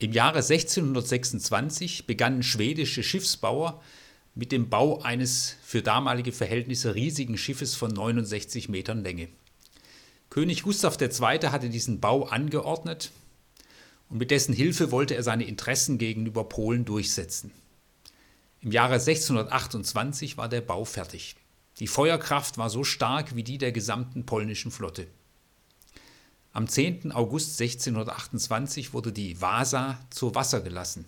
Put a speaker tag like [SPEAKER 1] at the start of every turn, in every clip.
[SPEAKER 1] Im Jahre 1626 begannen schwedische Schiffsbauer mit dem Bau eines für damalige Verhältnisse riesigen Schiffes von 69 Metern Länge. König Gustav II. hatte diesen Bau angeordnet und mit dessen Hilfe wollte er seine Interessen gegenüber Polen durchsetzen. Im Jahre 1628 war der Bau fertig. Die Feuerkraft war so stark wie die der gesamten polnischen Flotte. Am 10. August 1628 wurde die Vasa zu Wasser gelassen.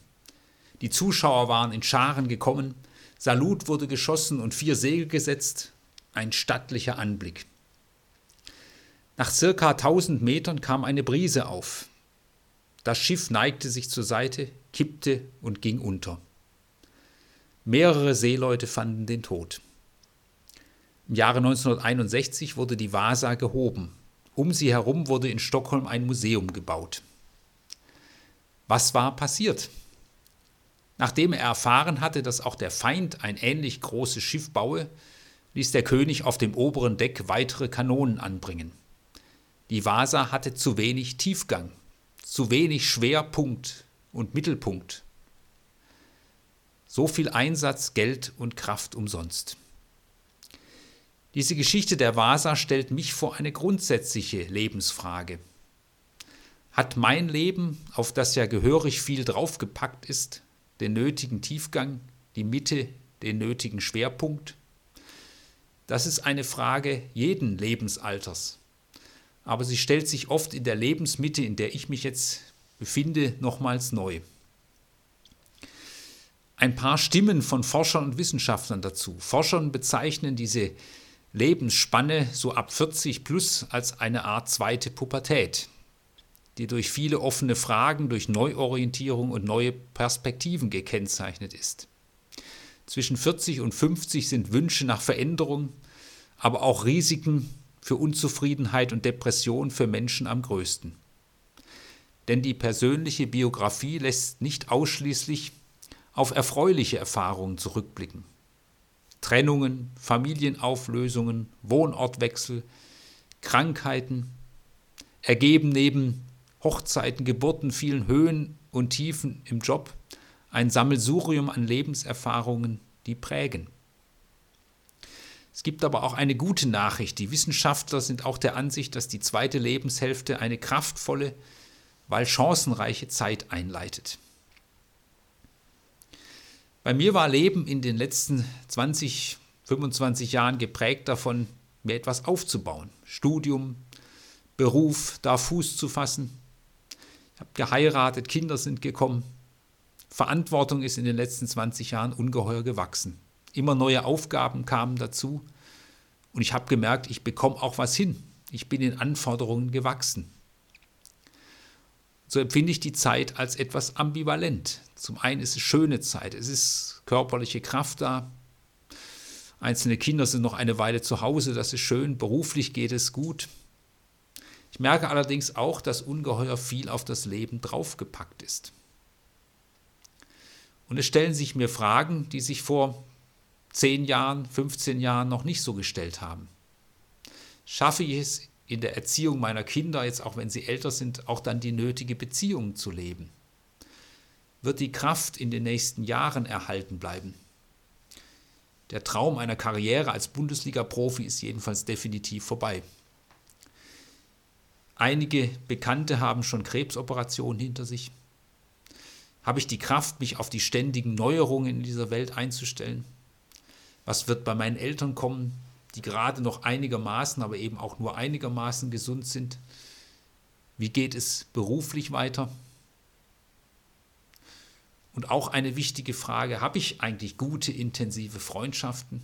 [SPEAKER 1] Die Zuschauer waren in Scharen gekommen, Salut wurde geschossen und vier Segel gesetzt, ein stattlicher Anblick. Nach circa 1000 Metern kam eine Brise auf. Das Schiff neigte sich zur Seite, kippte und ging unter. Mehrere Seeleute fanden den Tod. Im Jahre 1961 wurde die Vasa gehoben. Um sie herum wurde in Stockholm ein Museum gebaut. Was war passiert? Nachdem er erfahren hatte, dass auch der Feind ein ähnlich großes Schiff baue, ließ der König auf dem oberen Deck weitere Kanonen anbringen. Die Vasa hatte zu wenig Tiefgang, zu wenig Schwerpunkt und Mittelpunkt. So viel Einsatz, Geld und Kraft umsonst. Diese Geschichte der Vasa stellt mich vor eine grundsätzliche Lebensfrage. Hat mein Leben, auf das ja gehörig viel draufgepackt ist, den nötigen Tiefgang, die Mitte, den nötigen Schwerpunkt? Das ist eine Frage jeden Lebensalters. Aber sie stellt sich oft in der Lebensmitte, in der ich mich jetzt befinde, nochmals neu ein paar Stimmen von Forschern und Wissenschaftlern dazu. Forschern bezeichnen diese Lebensspanne so ab 40 plus als eine Art zweite Pubertät, die durch viele offene Fragen, durch Neuorientierung und neue Perspektiven gekennzeichnet ist. Zwischen 40 und 50 sind Wünsche nach Veränderung, aber auch Risiken für Unzufriedenheit und Depression für Menschen am größten. Denn die persönliche Biografie lässt nicht ausschließlich auf erfreuliche Erfahrungen zurückblicken. Trennungen, Familienauflösungen, Wohnortwechsel, Krankheiten ergeben neben Hochzeiten, Geburten, vielen Höhen und Tiefen im Job ein Sammelsurium an Lebenserfahrungen, die prägen. Es gibt aber auch eine gute Nachricht. Die Wissenschaftler sind auch der Ansicht, dass die zweite Lebenshälfte eine kraftvolle, weil chancenreiche Zeit einleitet. Bei mir war Leben in den letzten 20, 25 Jahren geprägt davon, mir etwas aufzubauen. Studium, Beruf, da Fuß zu fassen. Ich habe geheiratet, Kinder sind gekommen. Verantwortung ist in den letzten 20 Jahren ungeheuer gewachsen. Immer neue Aufgaben kamen dazu und ich habe gemerkt, ich bekomme auch was hin. Ich bin in Anforderungen gewachsen so empfinde ich die Zeit als etwas ambivalent. Zum einen ist es schöne Zeit, es ist körperliche Kraft da. Einzelne Kinder sind noch eine Weile zu Hause, das ist schön, beruflich geht es gut. Ich merke allerdings auch, dass ungeheuer viel auf das Leben draufgepackt ist. Und es stellen sich mir Fragen, die sich vor 10 Jahren, 15 Jahren noch nicht so gestellt haben. Schaffe ich es in der Erziehung meiner Kinder, jetzt auch wenn sie älter sind, auch dann die nötige Beziehung zu leben? Wird die Kraft in den nächsten Jahren erhalten bleiben? Der Traum einer Karriere als Bundesliga-Profi ist jedenfalls definitiv vorbei. Einige Bekannte haben schon Krebsoperationen hinter sich. Habe ich die Kraft, mich auf die ständigen Neuerungen in dieser Welt einzustellen? Was wird bei meinen Eltern kommen? Die gerade noch einigermaßen, aber eben auch nur einigermaßen gesund sind. Wie geht es beruflich weiter? Und auch eine wichtige Frage, habe ich eigentlich gute, intensive Freundschaften?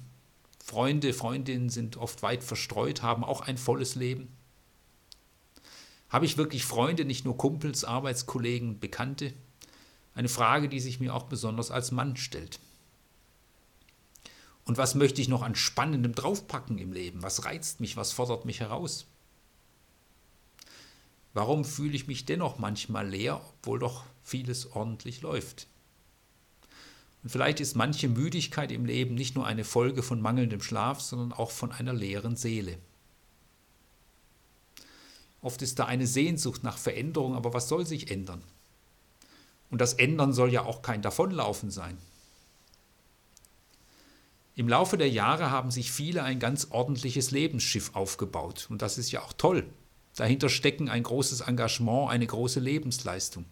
[SPEAKER 1] Freunde, Freundinnen sind oft weit verstreut, haben auch ein volles Leben. Habe ich wirklich Freunde, nicht nur Kumpels, Arbeitskollegen, Bekannte? Eine Frage, die sich mir auch besonders als Mann stellt. Und was möchte ich noch an Spannendem draufpacken im Leben? Was reizt mich? Was fordert mich heraus? Warum fühle ich mich dennoch manchmal leer, obwohl doch vieles ordentlich läuft? Und vielleicht ist manche Müdigkeit im Leben nicht nur eine Folge von mangelndem Schlaf, sondern auch von einer leeren Seele. Oft ist da eine Sehnsucht nach Veränderung, aber was soll sich ändern? Und das Ändern soll ja auch kein Davonlaufen sein. Im Laufe der Jahre haben sich viele ein ganz ordentliches Lebensschiff aufgebaut. Und das ist ja auch toll. Dahinter stecken ein großes Engagement, eine große Lebensleistung.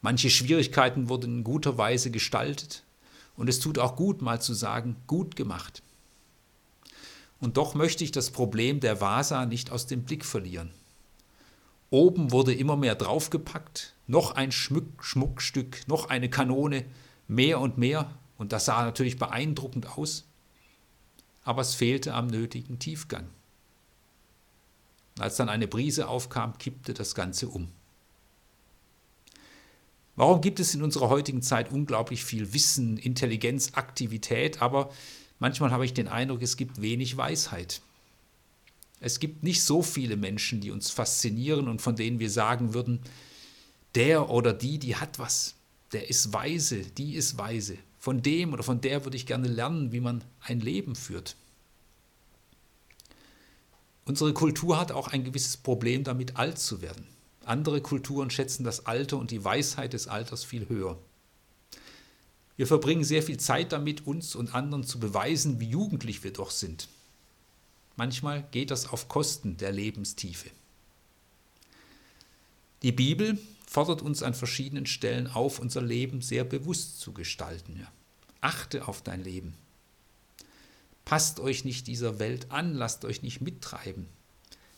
[SPEAKER 1] Manche Schwierigkeiten wurden in guter Weise gestaltet. Und es tut auch gut, mal zu sagen, gut gemacht. Und doch möchte ich das Problem der Vasa nicht aus dem Blick verlieren. Oben wurde immer mehr draufgepackt, noch ein Schmuck, Schmuckstück, noch eine Kanone, mehr und mehr, und das sah natürlich beeindruckend aus, aber es fehlte am nötigen Tiefgang. Als dann eine Brise aufkam, kippte das Ganze um. Warum gibt es in unserer heutigen Zeit unglaublich viel Wissen, Intelligenz, Aktivität, aber manchmal habe ich den Eindruck, es gibt wenig Weisheit. Es gibt nicht so viele Menschen, die uns faszinieren und von denen wir sagen würden, der oder die, die hat was, der ist weise, die ist weise. Von dem oder von der würde ich gerne lernen, wie man ein Leben führt. Unsere Kultur hat auch ein gewisses Problem damit, alt zu werden. Andere Kulturen schätzen das Alter und die Weisheit des Alters viel höher. Wir verbringen sehr viel Zeit damit, uns und anderen zu beweisen, wie jugendlich wir doch sind. Manchmal geht das auf Kosten der Lebenstiefe. Die Bibel fordert uns an verschiedenen Stellen auf, unser Leben sehr bewusst zu gestalten. Achte auf dein Leben. Passt euch nicht dieser Welt an, lasst euch nicht mittreiben.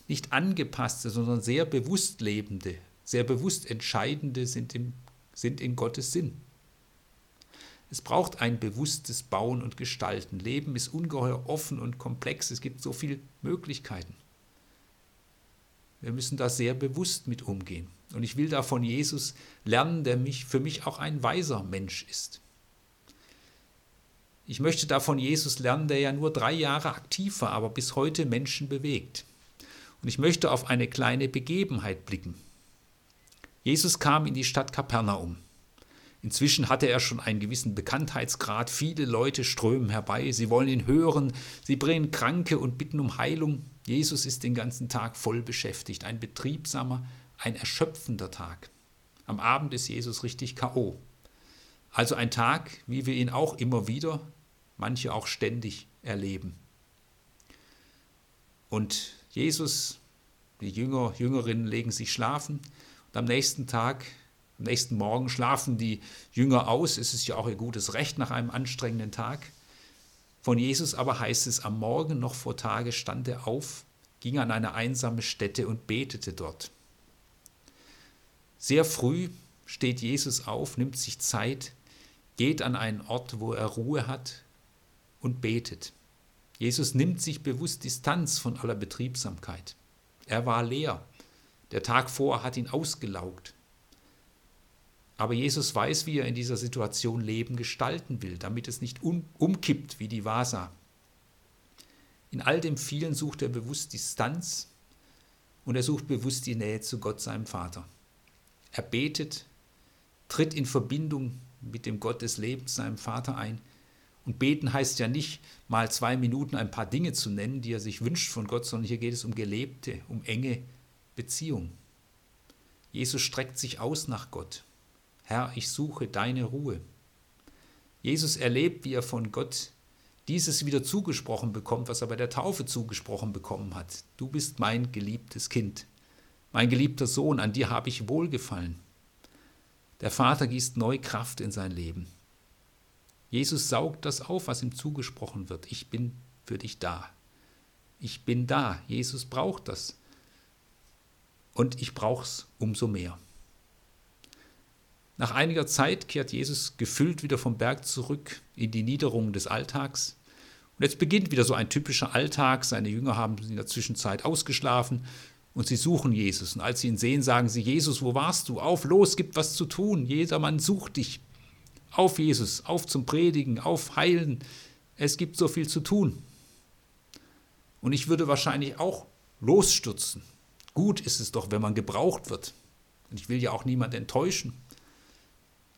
[SPEAKER 1] Nicht angepasste, sondern sehr bewusst lebende, sehr bewusst entscheidende sind, im, sind in Gottes Sinn. Es braucht ein bewusstes Bauen und Gestalten. Leben ist ungeheuer offen und komplex. Es gibt so viele Möglichkeiten. Wir müssen da sehr bewusst mit umgehen. Und ich will da von Jesus lernen, der mich, für mich auch ein weiser Mensch ist. Ich möchte da von Jesus lernen, der ja nur drei Jahre aktiv war, aber bis heute Menschen bewegt. Und ich möchte auf eine kleine Begebenheit blicken. Jesus kam in die Stadt Kapernaum. Inzwischen hatte er schon einen gewissen Bekanntheitsgrad. Viele Leute strömen herbei. Sie wollen ihn hören. Sie bringen Kranke und bitten um Heilung. Jesus ist den ganzen Tag voll beschäftigt. Ein betriebsamer, ein erschöpfender Tag. Am Abend ist Jesus richtig K.O. Also ein Tag, wie wir ihn auch immer wieder, manche auch ständig erleben. Und Jesus, die Jünger, Jüngerinnen legen sich schlafen und am nächsten Tag am nächsten Morgen schlafen die Jünger aus. Es ist ja auch ihr gutes Recht nach einem anstrengenden Tag. Von Jesus aber heißt es, am Morgen noch vor Tage stand er auf, ging an eine einsame Stätte und betete dort. Sehr früh steht Jesus auf, nimmt sich Zeit, geht an einen Ort, wo er Ruhe hat und betet. Jesus nimmt sich bewusst Distanz von aller Betriebsamkeit. Er war leer. Der Tag vor hat ihn ausgelaugt. Aber Jesus weiß, wie er in dieser Situation Leben gestalten will, damit es nicht um, umkippt wie die Vasa. In all dem vielen sucht er bewusst Distanz und er sucht bewusst die Nähe zu Gott, seinem Vater. Er betet, tritt in Verbindung mit dem Gott des Lebens, seinem Vater ein. Und beten heißt ja nicht, mal zwei Minuten ein paar Dinge zu nennen, die er sich wünscht von Gott, sondern hier geht es um gelebte, um enge Beziehung. Jesus streckt sich aus nach Gott. Herr, ich suche deine Ruhe. Jesus erlebt, wie er von Gott dieses wieder zugesprochen bekommt, was er bei der Taufe zugesprochen bekommen hat. Du bist mein geliebtes Kind, mein geliebter Sohn, an dir habe ich wohlgefallen. Der Vater gießt neu Kraft in sein Leben. Jesus saugt das auf, was ihm zugesprochen wird. Ich bin für dich da. Ich bin da. Jesus braucht das. Und ich brauche es umso mehr. Nach einiger Zeit kehrt Jesus gefüllt wieder vom Berg zurück in die Niederungen des Alltags. Und jetzt beginnt wieder so ein typischer Alltag. Seine Jünger haben in der Zwischenzeit ausgeschlafen und sie suchen Jesus. Und als sie ihn sehen, sagen sie, Jesus, wo warst du? Auf, los, gibt was zu tun. Jedermann sucht dich. Auf, Jesus, auf zum Predigen, auf Heilen. Es gibt so viel zu tun. Und ich würde wahrscheinlich auch losstürzen. Gut ist es doch, wenn man gebraucht wird. Und ich will ja auch niemand enttäuschen.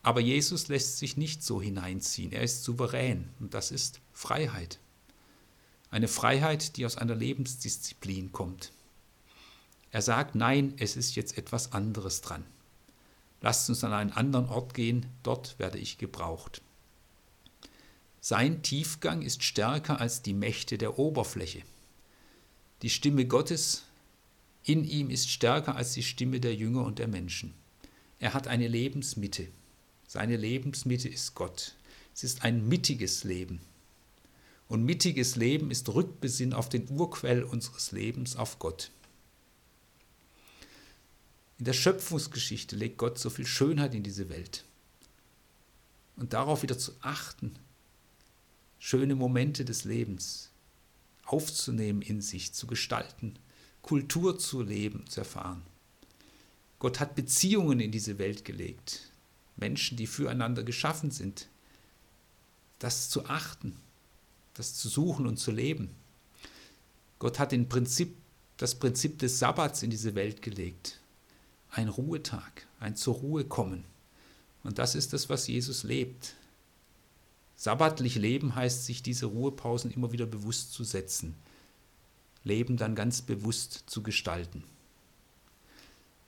[SPEAKER 1] Aber Jesus lässt sich nicht so hineinziehen. Er ist souverän und das ist Freiheit. Eine Freiheit, die aus einer Lebensdisziplin kommt. Er sagt, nein, es ist jetzt etwas anderes dran. lasst uns an einen anderen Ort gehen, dort werde ich gebraucht. Sein Tiefgang ist stärker als die Mächte der Oberfläche. Die Stimme Gottes in ihm ist stärker als die Stimme der Jünger und der Menschen. Er hat eine Lebensmitte. Seine Lebensmitte ist Gott. Es ist ein mittiges Leben. Und mittiges Leben ist Rückbesinn auf den Urquell unseres Lebens, auf Gott. In der Schöpfungsgeschichte legt Gott so viel Schönheit in diese Welt. Und darauf wieder zu achten, schöne Momente des Lebens aufzunehmen in sich, zu gestalten, Kultur zu leben, zu erfahren. Gott hat Beziehungen in diese Welt gelegt, Menschen, die füreinander geschaffen sind. Das zu achten, das zu suchen und zu leben. Gott hat Prinzip, das Prinzip des Sabbats in diese Welt gelegt. Ein Ruhetag, ein zur Ruhe kommen. Und das ist das, was Jesus lebt. Sabbatlich leben heißt, sich diese Ruhepausen immer wieder bewusst zu setzen. Leben dann ganz bewusst zu gestalten.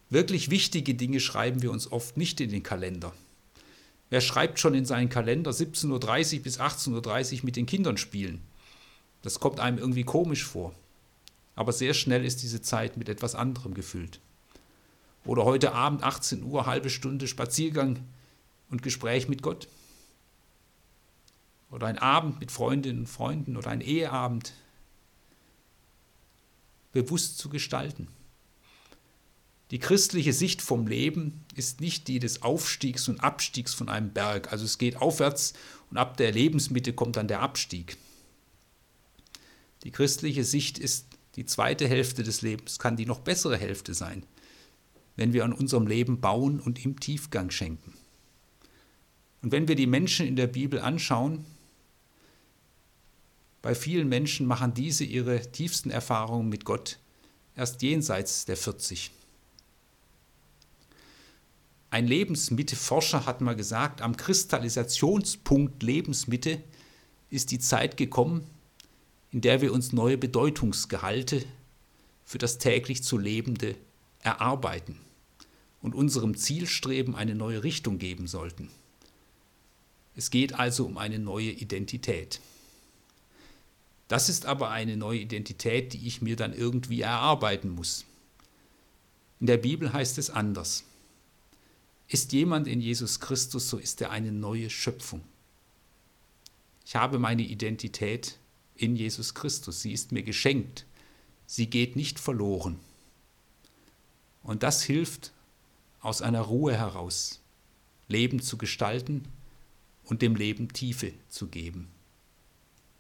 [SPEAKER 1] Wirklich wichtige Dinge schreiben wir uns oft nicht in den Kalender. Wer schreibt schon in seinen Kalender 17.30 Uhr bis 18.30 Uhr mit den Kindern spielen? Das kommt einem irgendwie komisch vor. Aber sehr schnell ist diese Zeit mit etwas anderem gefüllt. Oder heute Abend 18 Uhr, halbe Stunde Spaziergang und Gespräch mit Gott. Oder ein Abend mit Freundinnen und Freunden oder ein Eheabend. Bewusst zu gestalten. Die christliche Sicht vom Leben ist nicht die des Aufstiegs und Abstiegs von einem Berg. Also es geht aufwärts und ab der Lebensmitte kommt dann der Abstieg. Die christliche Sicht ist die zweite Hälfte des Lebens, kann die noch bessere Hälfte sein, wenn wir an unserem Leben bauen und ihm Tiefgang schenken. Und wenn wir die Menschen in der Bibel anschauen, bei vielen Menschen machen diese ihre tiefsten Erfahrungen mit Gott erst jenseits der 40. Ein Lebensmitteforscher hat mal gesagt, am Kristallisationspunkt Lebensmitte ist die Zeit gekommen, in der wir uns neue Bedeutungsgehalte für das täglich zu Lebende erarbeiten und unserem Zielstreben eine neue Richtung geben sollten. Es geht also um eine neue Identität. Das ist aber eine neue Identität, die ich mir dann irgendwie erarbeiten muss. In der Bibel heißt es anders. Ist jemand in Jesus Christus, so ist er eine neue Schöpfung. Ich habe meine Identität in Jesus Christus. Sie ist mir geschenkt. Sie geht nicht verloren. Und das hilft, aus einer Ruhe heraus Leben zu gestalten und dem Leben Tiefe zu geben.